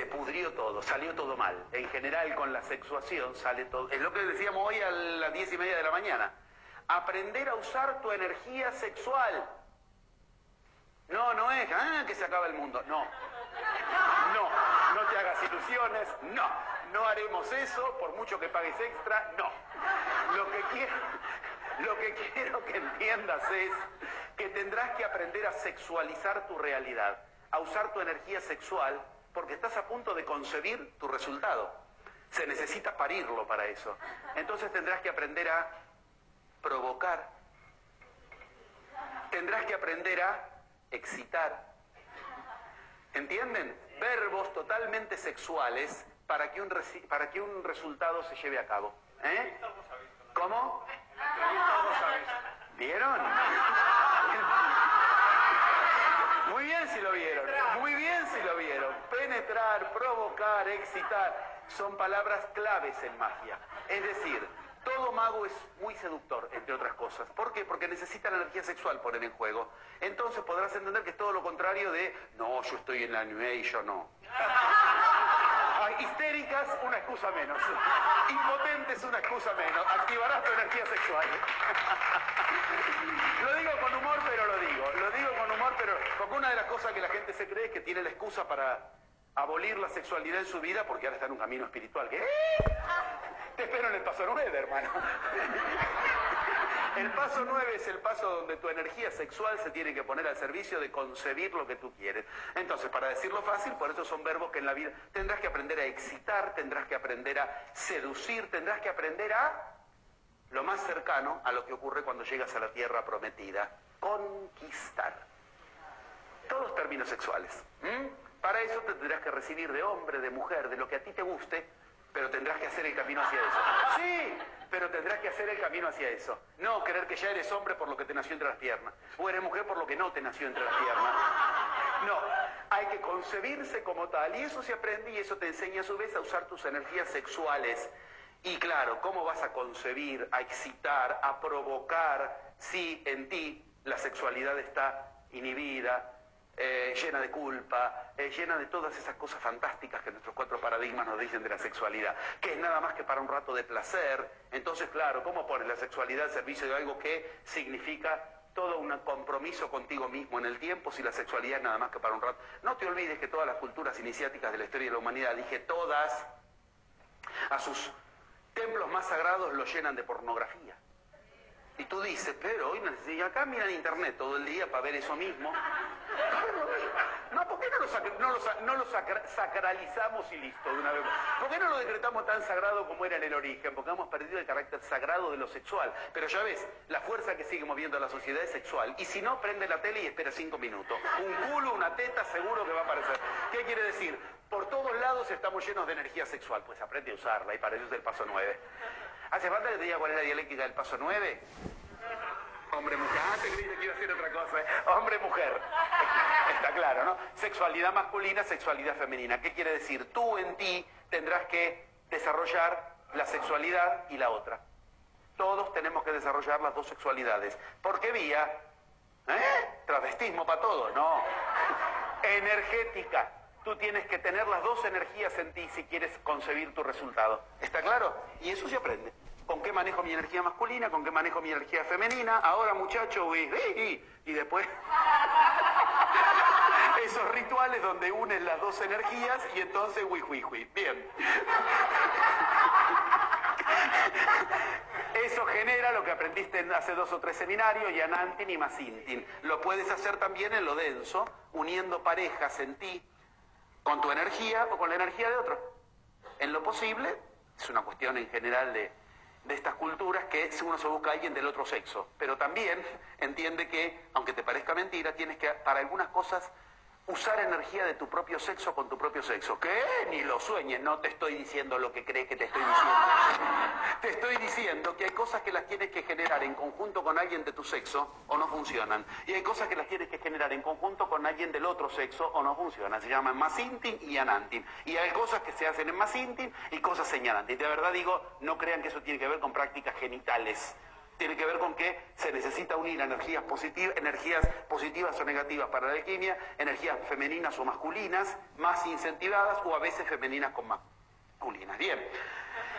se pudrió todo, salió todo mal. En general con la sexuación sale todo. Es lo que decíamos hoy a las diez y media de la mañana. Aprender a usar tu energía sexual. No, no es, ah, que se acaba el mundo. No. No, no te hagas ilusiones. No, no haremos eso por mucho que pagues extra. No. Lo que quiero, lo que quiero que entiendas es que tendrás que aprender a sexualizar tu realidad, a usar tu energía sexual porque estás a punto de concebir tu resultado. Se necesita parirlo para eso. Entonces tendrás que aprender a provocar. Tendrás que aprender a excitar. ¿Entienden? Verbos totalmente sexuales para que un, para que un resultado se lleve a cabo. ¿Eh? ¿Cómo? ¿Vieron? Bien si lo vieron, muy bien si lo vieron. Penetrar, provocar, excitar, son palabras claves en magia. Es decir, todo mago es muy seductor, entre otras cosas. ¿Por qué? Porque necesita la energía sexual poner en juego. Entonces podrás entender que es todo lo contrario de, no, yo estoy en la New Age, yo no. histéricas, una excusa menos. Impotentes, una excusa menos. Activarás tu energía sexual. lo digo con humor, pero lo digo. Lo digo con humor, pero... Porque que la gente se cree es que tiene la excusa para abolir la sexualidad en su vida porque ahora está en un camino espiritual. ¿Qué? Te espero en el paso nueve, hermano. El paso nueve es el paso donde tu energía sexual se tiene que poner al servicio de concebir lo que tú quieres. Entonces, para decirlo fácil, por eso son verbos que en la vida tendrás que aprender a excitar, tendrás que aprender a seducir, tendrás que aprender a lo más cercano a lo que ocurre cuando llegas a la tierra prometida, conquistar. Todos términos sexuales. Para eso te tendrás que recibir de hombre, de mujer, de lo que a ti te guste, pero tendrás que hacer el camino hacia eso. Sí, pero tendrás que hacer el camino hacia eso. No creer que ya eres hombre por lo que te nació entre las piernas, o eres mujer por lo que no te nació entre las piernas. No, hay que concebirse como tal, y eso se aprende y eso te enseña a su vez a usar tus energías sexuales. Y claro, ¿cómo vas a concebir, a excitar, a provocar si en ti la sexualidad está inhibida, eh, llena de culpa, eh, llena de todas esas cosas fantásticas que nuestros cuatro paradigmas nos dicen de la sexualidad, que es nada más que para un rato de placer. Entonces, claro, ¿cómo pones la sexualidad al servicio de algo que significa todo un compromiso contigo mismo en el tiempo si la sexualidad es nada más que para un rato? No te olvides que todas las culturas iniciáticas de la historia de la humanidad, dije todas, a sus templos más sagrados lo llenan de pornografía. Y tú dices, pero hoy y acá miran internet todo el día para ver eso mismo. No, ¿por qué no lo, sacralizamos y listo de una vez? ¿Por qué no lo decretamos tan sagrado como era en el origen? Porque hemos perdido el carácter sagrado de lo sexual. Pero ya ves, la fuerza que sigue moviendo a la sociedad es sexual. Y si no, prende la tele y espera cinco minutos. Un culo, una teta, seguro que va a aparecer. ¿Qué quiere decir? Por todos lados estamos llenos de energía sexual. Pues aprende a usarla y para eso es el paso nueve. ¿Hace falta que te diga cuál es la dialéctica del paso 9? Hombre, mujer. Ah, te creí que iba a hacer otra cosa. ¿eh? Hombre, mujer. Está claro, ¿no? Sexualidad masculina, sexualidad femenina. ¿Qué quiere decir? Tú en ti tendrás que desarrollar la sexualidad y la otra. Todos tenemos que desarrollar las dos sexualidades. ¿Por qué vía? ¿Eh? Travestismo para todos, no. Energética. Tú tienes que tener las dos energías en ti si quieres concebir tu resultado. ¿Está claro? Y eso se aprende. ¿Con qué manejo mi energía masculina? ¿Con qué manejo mi energía femenina? Ahora, muchacho, uy, y después... Esos rituales donde unes las dos energías y entonces, uy, uy, uy. Bien. Eso genera lo que aprendiste en hace dos o tres seminarios, Yanantin y Masintin. Lo puedes hacer también en lo denso, uniendo parejas en ti con tu energía o con la energía de otro. En lo posible, es una cuestión en general de, de estas culturas que uno se busca a alguien del otro sexo, pero también entiende que, aunque te parezca mentira, tienes que, para algunas cosas, usar energía de tu propio sexo con tu propio sexo. ¿Qué? Ni lo sueñes, no te estoy diciendo lo que crees que te estoy diciendo. Te estoy diciendo que hay cosas que las tienes que generar en conjunto con alguien de tu sexo o no funcionan. Y hay cosas que las tienes que generar en conjunto con alguien del otro sexo o no funcionan. Se llaman masintin y anantin. Y hay cosas que se hacen en masintin y cosas en anantin. De verdad digo, no crean que eso tiene que ver con prácticas genitales tiene que ver con que se necesita unir energías positivas, energías positivas o negativas para la alquimia, energías femeninas o masculinas, más incentivadas, o a veces femeninas con masculinas. Bien.